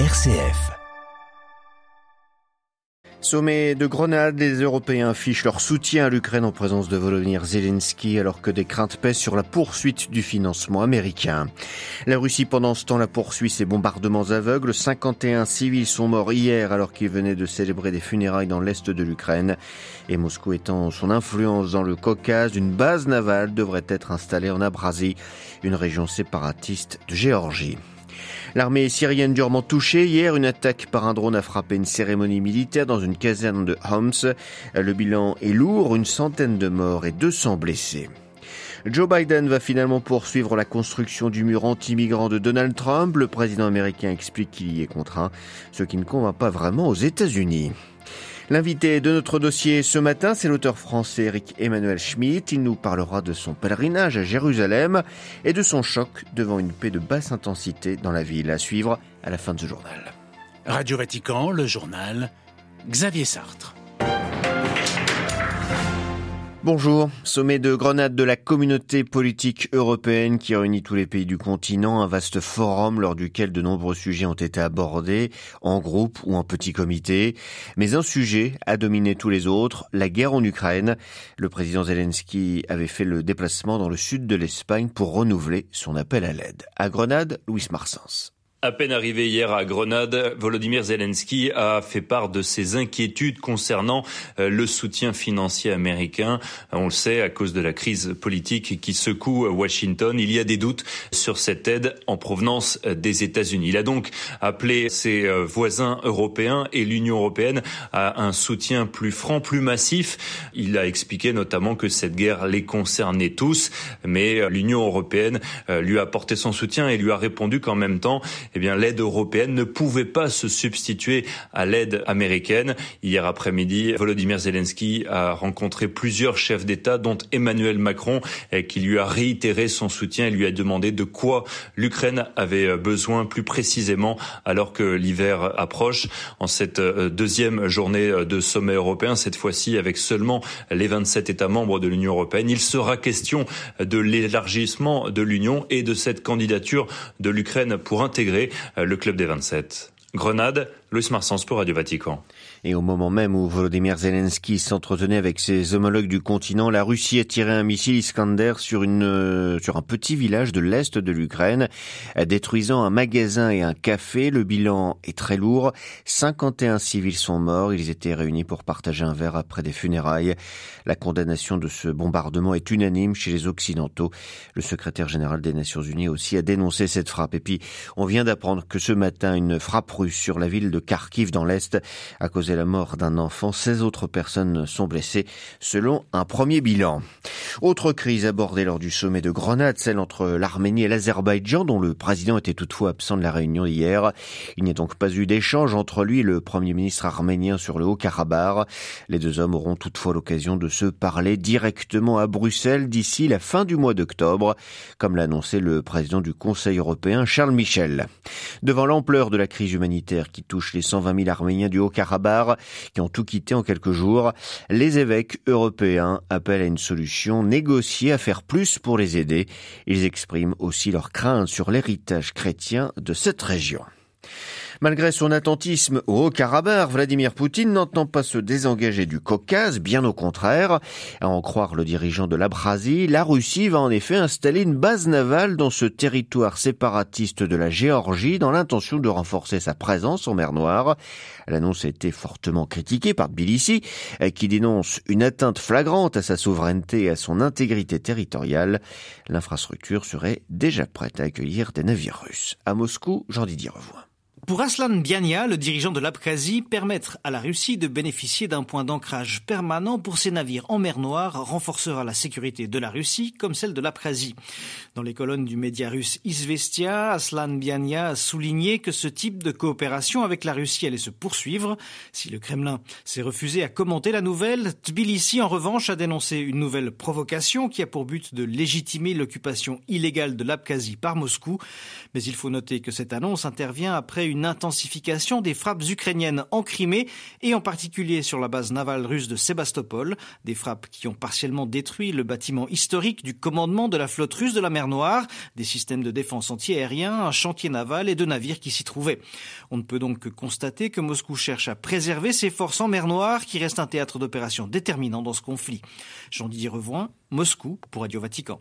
RCF. Sommet de Grenade, les Européens affichent leur soutien à l'Ukraine en présence de Volodymyr Zelensky alors que des craintes pèsent sur la poursuite du financement américain. La Russie pendant ce temps la poursuit ses bombardements aveugles. 51 civils sont morts hier alors qu'ils venaient de célébrer des funérailles dans l'est de l'Ukraine. Et Moscou étant son influence dans le Caucase, une base navale devrait être installée en Abrasie, une région séparatiste de Géorgie. L'armée syrienne durement touchée. Hier, une attaque par un drone a frappé une cérémonie militaire dans une caserne de Homs. Le bilan est lourd, une centaine de morts et 200 blessés. Joe Biden va finalement poursuivre la construction du mur anti-migrant de Donald Trump. Le président américain explique qu'il y est contraint, ce qui ne convainc pas vraiment aux États-Unis. L'invité de notre dossier ce matin, c'est l'auteur français Eric Emmanuel Schmitt. Il nous parlera de son pèlerinage à Jérusalem et de son choc devant une paix de basse intensité dans la ville. À suivre à la fin de ce journal. Radio Vatican, le journal Xavier Sartre. Bonjour. Sommet de Grenade de la communauté politique européenne qui réunit tous les pays du continent, un vaste forum lors duquel de nombreux sujets ont été abordés, en groupe ou en petit comité. Mais un sujet a dominé tous les autres, la guerre en Ukraine. Le président Zelensky avait fait le déplacement dans le sud de l'Espagne pour renouveler son appel à l'aide. À Grenade, Louis Marsens. À peine arrivé hier à Grenade, Volodymyr Zelensky a fait part de ses inquiétudes concernant euh, le soutien financier américain. On le sait, à cause de la crise politique qui secoue Washington, il y a des doutes sur cette aide en provenance des États-Unis. Il a donc appelé ses euh, voisins européens et l'Union européenne à un soutien plus franc, plus massif. Il a expliqué notamment que cette guerre les concernait tous, mais euh, l'Union européenne lui a apporté son soutien et lui a répondu qu'en même temps, eh bien, l'aide européenne ne pouvait pas se substituer à l'aide américaine. Hier après-midi, Volodymyr Zelensky a rencontré plusieurs chefs d'État, dont Emmanuel Macron, qui lui a réitéré son soutien et lui a demandé de quoi l'Ukraine avait besoin plus précisément alors que l'hiver approche. En cette euh, deuxième journée de sommet européen, cette fois-ci avec seulement les 27 États membres de l'Union européenne, il sera question de l'élargissement de l'Union et de cette candidature de l'Ukraine pour intégrer euh, le club des 27. Grenade, Louis Marsens pour Radio Vatican. Et au moment même où Volodymyr Zelensky s'entretenait avec ses homologues du continent, la Russie a tiré un missile Iskander sur une euh, sur un petit village de l'est de l'Ukraine, détruisant un magasin et un café. Le bilan est très lourd. 51 civils sont morts. Ils étaient réunis pour partager un verre après des funérailles. La condamnation de ce bombardement est unanime chez les Occidentaux. Le secrétaire général des Nations Unies aussi a dénoncé cette frappe. Et puis, on vient d'apprendre que ce matin, une frappe russe sur la ville de Kharkiv dans l'est a causé la mort d'un enfant. 16 autres personnes sont blessées, selon un premier bilan. Autre crise abordée lors du sommet de Grenade, celle entre l'Arménie et l'Azerbaïdjan, dont le président était toutefois absent de la réunion d'hier. Il n'y a donc pas eu d'échange entre lui et le premier ministre arménien sur le Haut-Karabakh. Les deux hommes auront toutefois l'occasion de se parler directement à Bruxelles d'ici la fin du mois d'octobre, comme l'a annoncé le président du Conseil européen, Charles Michel. Devant l'ampleur de la crise humanitaire qui touche les 120 000 Arméniens du Haut-Karabakh, qui ont tout quitté en quelques jours. Les évêques européens appellent à une solution négociée à faire plus pour les aider. Ils expriment aussi leur crainte sur l'héritage chrétien de cette région. Malgré son attentisme au Haut-Karabakh, Vladimir Poutine n'entend pas se désengager du Caucase, bien au contraire. À en croire le dirigeant de l'Abrasie, la Russie va en effet installer une base navale dans ce territoire séparatiste de la Géorgie dans l'intention de renforcer sa présence en mer Noire. L'annonce a été fortement critiquée par Tbilissi, qui dénonce une atteinte flagrante à sa souveraineté et à son intégrité territoriale. L'infrastructure serait déjà prête à accueillir des navires russes. À Moscou, Jean-Didier Revoix. Pour Aslan Biania, le dirigeant de l'Abkhazie, permettre à la Russie de bénéficier d'un point d'ancrage permanent pour ses navires en mer Noire renforcera la sécurité de la Russie comme celle de l'Abkhazie. Dans les colonnes du média russe Izvestia, Aslan Biania a souligné que ce type de coopération avec la Russie allait se poursuivre. Si le Kremlin s'est refusé à commenter la nouvelle, Tbilissi en revanche a dénoncé une nouvelle provocation qui a pour but de légitimer l'occupation illégale de l'Abkhazie par Moscou. Mais il faut noter que cette annonce intervient après une une intensification des frappes ukrainiennes en Crimée et en particulier sur la base navale russe de Sébastopol, des frappes qui ont partiellement détruit le bâtiment historique du commandement de la flotte russe de la mer Noire, des systèmes de défense antiaérien, un chantier naval et de navires qui s'y trouvaient. On ne peut donc que constater que Moscou cherche à préserver ses forces en mer Noire qui reste un théâtre d'opération déterminant dans ce conflit. Jean-Didier Revoin, Moscou pour Radio Vatican.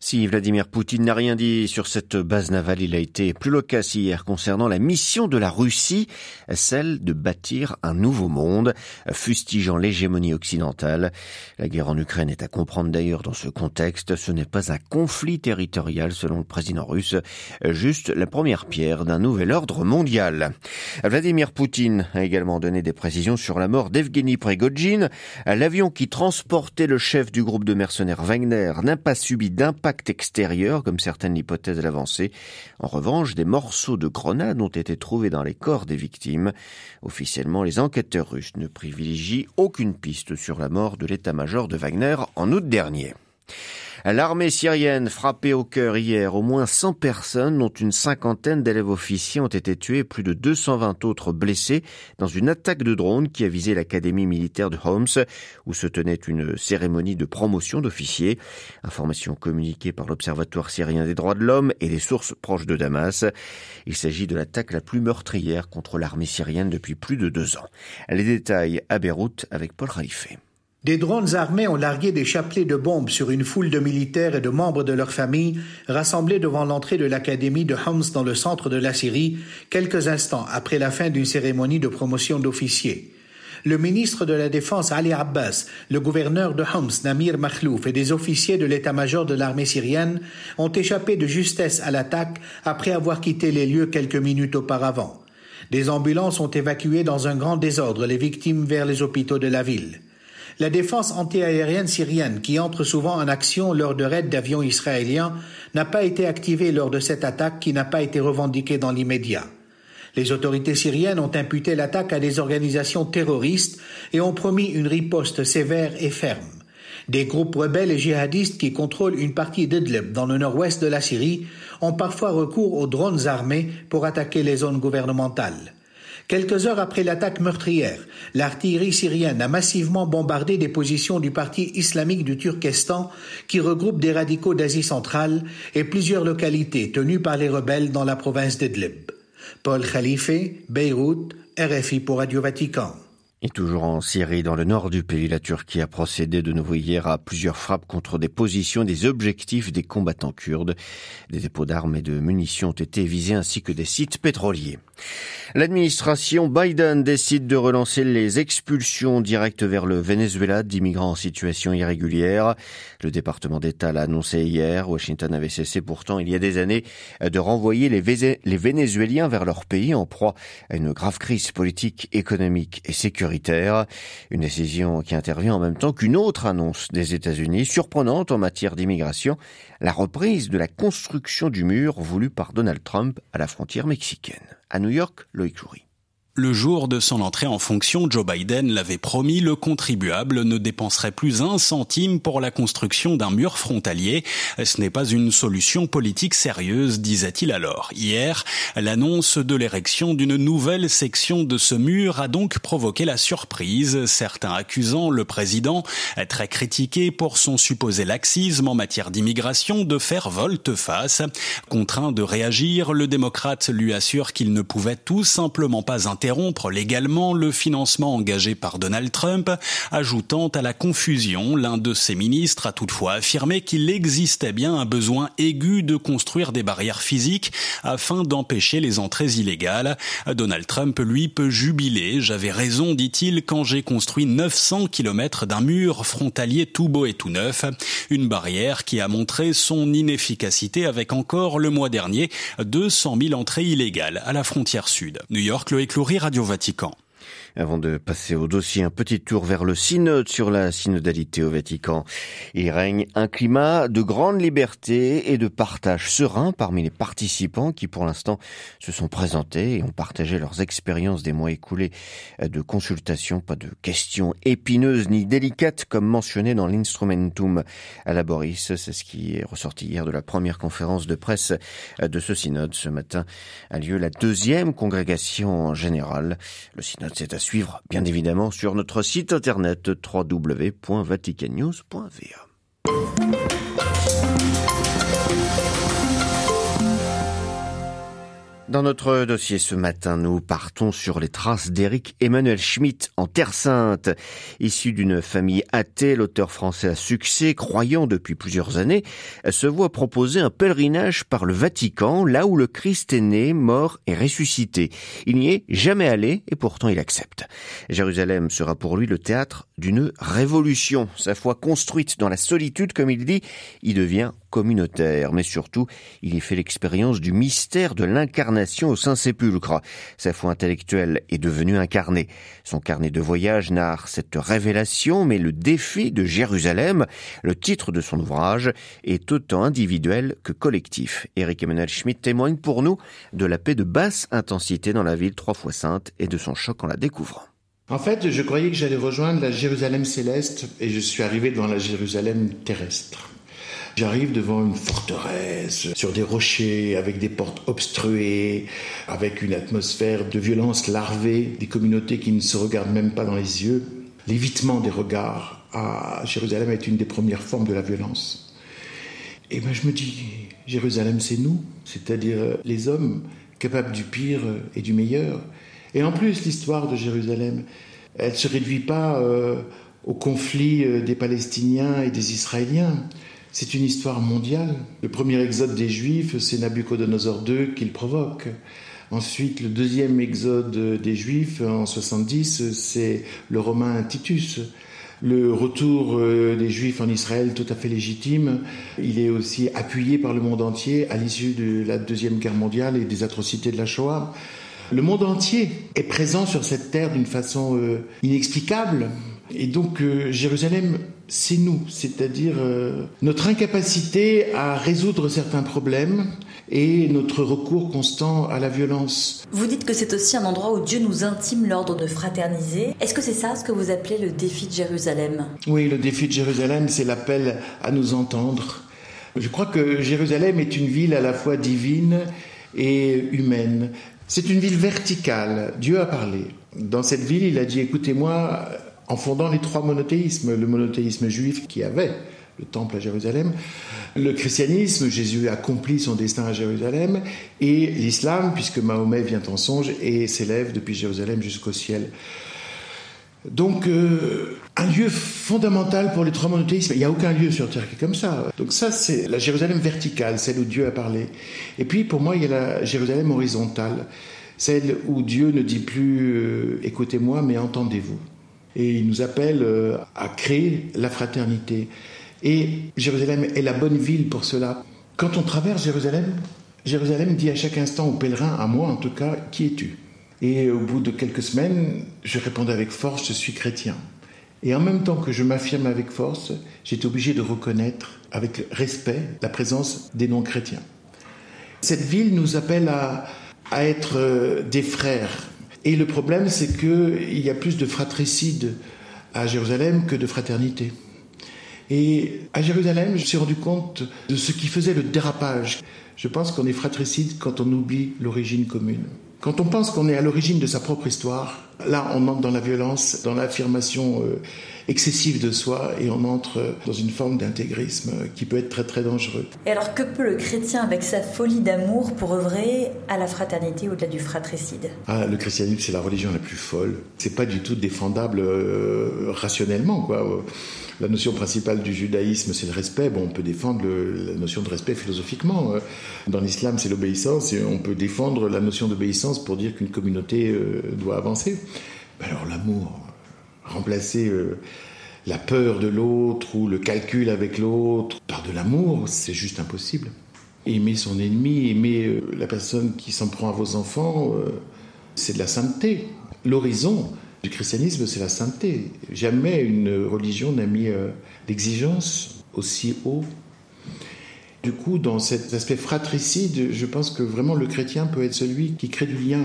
Si Vladimir Poutine n'a rien dit sur cette base navale, il a été plus loquace hier concernant la mission de la Russie, celle de bâtir un nouveau monde, fustigeant l'hégémonie occidentale. La guerre en Ukraine est à comprendre d'ailleurs dans ce contexte. Ce n'est pas un conflit territorial selon le président russe, juste la première pierre d'un nouvel ordre mondial. Vladimir Poutine a également donné des précisions sur la mort d'Evgeny Prigogine. L'avion qui transportait le chef du groupe de mercenaires Wagner n'a pas subi d'impact extérieur, comme certaines hypothèses l'avancent. En revanche, des morceaux de grenades ont été trouvés dans les corps des victimes. Officiellement, les enquêteurs russes ne privilégient aucune piste sur la mort de l'état-major de Wagner en août dernier. L'armée syrienne frappée au cœur hier, au moins 100 personnes, dont une cinquantaine d'élèves officiers, ont été tués plus de 220 autres blessés dans une attaque de drone qui a visé l'académie militaire de Homs, où se tenait une cérémonie de promotion d'officiers. Information communiquée par l'Observatoire syrien des droits de l'homme et des sources proches de Damas. Il s'agit de l'attaque la plus meurtrière contre l'armée syrienne depuis plus de deux ans. Les détails à Beyrouth avec Paul Raifé. Des drones armés ont largué des chapelets de bombes sur une foule de militaires et de membres de leur famille rassemblés devant l'entrée de l'académie de Homs dans le centre de la Syrie, quelques instants après la fin d'une cérémonie de promotion d'officiers. Le ministre de la Défense Ali Abbas, le gouverneur de Homs Namir Makhlouf et des officiers de l'état-major de l'armée syrienne ont échappé de justesse à l'attaque après avoir quitté les lieux quelques minutes auparavant. Des ambulances ont évacué dans un grand désordre les victimes vers les hôpitaux de la ville. La défense antiaérienne syrienne, qui entre souvent en action lors de raids d'avions israéliens, n'a pas été activée lors de cette attaque qui n'a pas été revendiquée dans l'immédiat. Les autorités syriennes ont imputé l'attaque à des organisations terroristes et ont promis une riposte sévère et ferme. Des groupes rebelles et djihadistes qui contrôlent une partie d'Idlib dans le nord-ouest de la Syrie ont parfois recours aux drones armés pour attaquer les zones gouvernementales. Quelques heures après l'attaque meurtrière, l'artillerie syrienne a massivement bombardé des positions du parti islamique du Turkestan qui regroupe des radicaux d'Asie centrale et plusieurs localités tenues par les rebelles dans la province d'Idlib. Paul Khalife, Beyrouth, RFI pour Radio Vatican. Et toujours en Syrie, dans le nord du pays, la Turquie a procédé de nouveau hier à plusieurs frappes contre des positions, des objectifs des combattants kurdes. Des dépôts d'armes et de munitions ont été visés ainsi que des sites pétroliers. L'administration Biden décide de relancer les expulsions directes vers le Venezuela d'immigrants en situation irrégulière. Le département d'État l'a annoncé hier. Washington avait cessé pourtant il y a des années de renvoyer les, Vénézuéliens vers leur pays en proie à une grave crise politique, économique et sécuritaire. Une décision qui intervient en même temps qu'une autre annonce des États-Unis, surprenante en matière d'immigration, la reprise de la construction du mur voulu par Donald Trump à la frontière mexicaine. À New York, Loïc Loury. Le jour de son entrée en fonction, Joe Biden l'avait promis, le contribuable ne dépenserait plus un centime pour la construction d'un mur frontalier. Ce n'est pas une solution politique sérieuse, disait-il alors. Hier, l'annonce de l'érection d'une nouvelle section de ce mur a donc provoqué la surprise, certains accusant le président, très critiqué pour son supposé laxisme en matière d'immigration, de faire volte-face. Contraint de réagir, le démocrate lui assure qu'il ne pouvait tout simplement pas interrompre légalement le financement engagé par Donald Trump, ajoutant à la confusion, l'un de ses ministres a toutefois affirmé qu'il existait bien un besoin aigu de construire des barrières physiques afin d'empêcher les entrées illégales. Donald Trump, lui, peut jubiler. J'avais raison, dit-il, quand j'ai construit 900 kilomètres d'un mur frontalier tout beau et tout neuf. Une barrière qui a montré son inefficacité avec encore le mois dernier 200 000 entrées illégales à la frontière sud. New York, Loïc Radio Vatican. Avant de passer au dossier, un petit tour vers le synode sur la synodalité au Vatican. Il règne un climat de grande liberté et de partage serein parmi les participants qui pour l'instant se sont présentés et ont partagé leurs expériences des mois écoulés de consultation. Pas de questions épineuses ni délicates comme mentionné dans l'instrumentum à la Boris. C'est ce qui est ressorti hier de la première conférence de presse de ce synode. Ce matin a lieu la deuxième congrégation générale. Le synode s'est suivre, bien évidemment, sur notre site internet www.vaticannews.va. Dans notre dossier ce matin, nous partons sur les traces d'Éric Emmanuel Schmitt en Terre Sainte. Issu d'une famille athée, l'auteur français à succès, croyant depuis plusieurs années, se voit proposer un pèlerinage par le Vatican, là où le Christ est né, mort et ressuscité. Il n'y est jamais allé et pourtant il accepte. Jérusalem sera pour lui le théâtre d'une révolution. Sa foi construite dans la solitude, comme il dit, y devient communautaire, mais surtout, il y fait l'expérience du mystère de l'incarnation au Saint-Sépulcre. Sa foi intellectuelle est devenue incarnée. Son carnet de voyage narre cette révélation, mais le défi de Jérusalem, le titre de son ouvrage, est autant individuel que collectif. Eric Emmanuel Schmitt témoigne pour nous de la paix de basse intensité dans la ville trois fois sainte et de son choc en la découvrant. En fait, je croyais que j'allais rejoindre la Jérusalem céleste et je suis arrivé dans la Jérusalem terrestre. J'arrive devant une forteresse, sur des rochers, avec des portes obstruées, avec une atmosphère de violence larvée, des communautés qui ne se regardent même pas dans les yeux. L'évitement des regards à Jérusalem est une des premières formes de la violence. Et ben je me dis, Jérusalem c'est nous, c'est-à-dire les hommes capables du pire et du meilleur. Et en plus, l'histoire de Jérusalem, elle ne se réduit pas euh, au conflit euh, des Palestiniens et des Israéliens. C'est une histoire mondiale. Le premier exode des Juifs, c'est Nabucodonosor II qui le provoque. Ensuite, le deuxième exode des Juifs en 70, c'est le Romain Titus. Le retour euh, des Juifs en Israël, tout à fait légitime, il est aussi appuyé par le monde entier à l'issue de la Deuxième Guerre mondiale et des atrocités de la Shoah. Le monde entier est présent sur cette terre d'une façon euh, inexplicable. Et donc euh, Jérusalem c'est nous, c'est-à-dire euh, notre incapacité à résoudre certains problèmes et notre recours constant à la violence. Vous dites que c'est aussi un endroit où Dieu nous intime l'ordre de fraterniser. Est-ce que c'est ça ce que vous appelez le défi de Jérusalem? Oui, le défi de Jérusalem, c'est l'appel à nous entendre. Je crois que Jérusalem est une ville à la fois divine et humaine. C'est une ville verticale. Dieu a parlé. Dans cette ville, il a dit, écoutez-moi, en fondant les trois monothéismes, le monothéisme juif qui avait le temple à Jérusalem, le christianisme, Jésus accomplit son destin à Jérusalem, et l'islam, puisque Mahomet vient en songe et s'élève depuis Jérusalem jusqu'au ciel. Donc, euh, un lieu fondamental pour les trois monothéismes. Il n'y a aucun lieu sur Terre qui est comme ça. Donc ça, c'est la Jérusalem verticale, celle où Dieu a parlé. Et puis, pour moi, il y a la Jérusalem horizontale, celle où Dieu ne dit plus euh, écoutez-moi, mais entendez-vous et il nous appelle euh, à créer la fraternité. Et Jérusalem est la bonne ville pour cela. Quand on traverse Jérusalem, Jérusalem dit à chaque instant aux pèlerins, à moi en tout cas, qui es-tu? Et au bout de quelques semaines, je répondais avec force, je suis chrétien. Et en même temps que je m'affirme avec force, j'étais obligé de reconnaître avec respect la présence des non-chrétiens. Cette ville nous appelle à, à être euh, des frères, et le problème, c'est qu'il y a plus de fratricide à Jérusalem que de fraternité. Et à Jérusalem, je me suis rendu compte de ce qui faisait le dérapage. Je pense qu'on est fratricide quand on oublie l'origine commune. Quand on pense qu'on est à l'origine de sa propre histoire, là, on entre dans la violence, dans l'affirmation euh, excessive de soi et on entre dans une forme d'intégrisme qui peut être très très dangereux. Et alors que peut le chrétien avec sa folie d'amour pour œuvrer à la fraternité au-delà du fratricide? Ah, Le christianisme c'est la religion la plus folle. C'est pas du tout défendable euh, rationnellement quoi. La notion principale du judaïsme, c'est le respect. Bon, on peut défendre la notion de respect philosophiquement. Euh. Dans l'islam, c'est l'obéissance, et on peut défendre la notion d'obéissance pour dire qu'une communauté euh, doit avancer. Mais alors l'amour, remplacer euh, la peur de l'autre ou le calcul avec l'autre par de l'amour, c'est juste impossible. Aimer son ennemi, aimer euh, la personne qui s'en prend à vos enfants, euh, c'est de la sainteté. L'horizon du christianisme, c'est la sainteté. Jamais une religion n'a mis l'exigence aussi haut. Du coup, dans cet aspect fratricide, je pense que vraiment le chrétien peut être celui qui crée du lien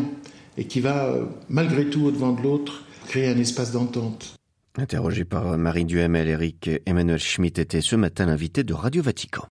et qui va, euh, malgré tout, au-devant de l'autre, créer un espace d'entente. Interrogé par Marie Duhamel, Eric Emmanuel Schmitt était ce matin l'invité de Radio Vatican.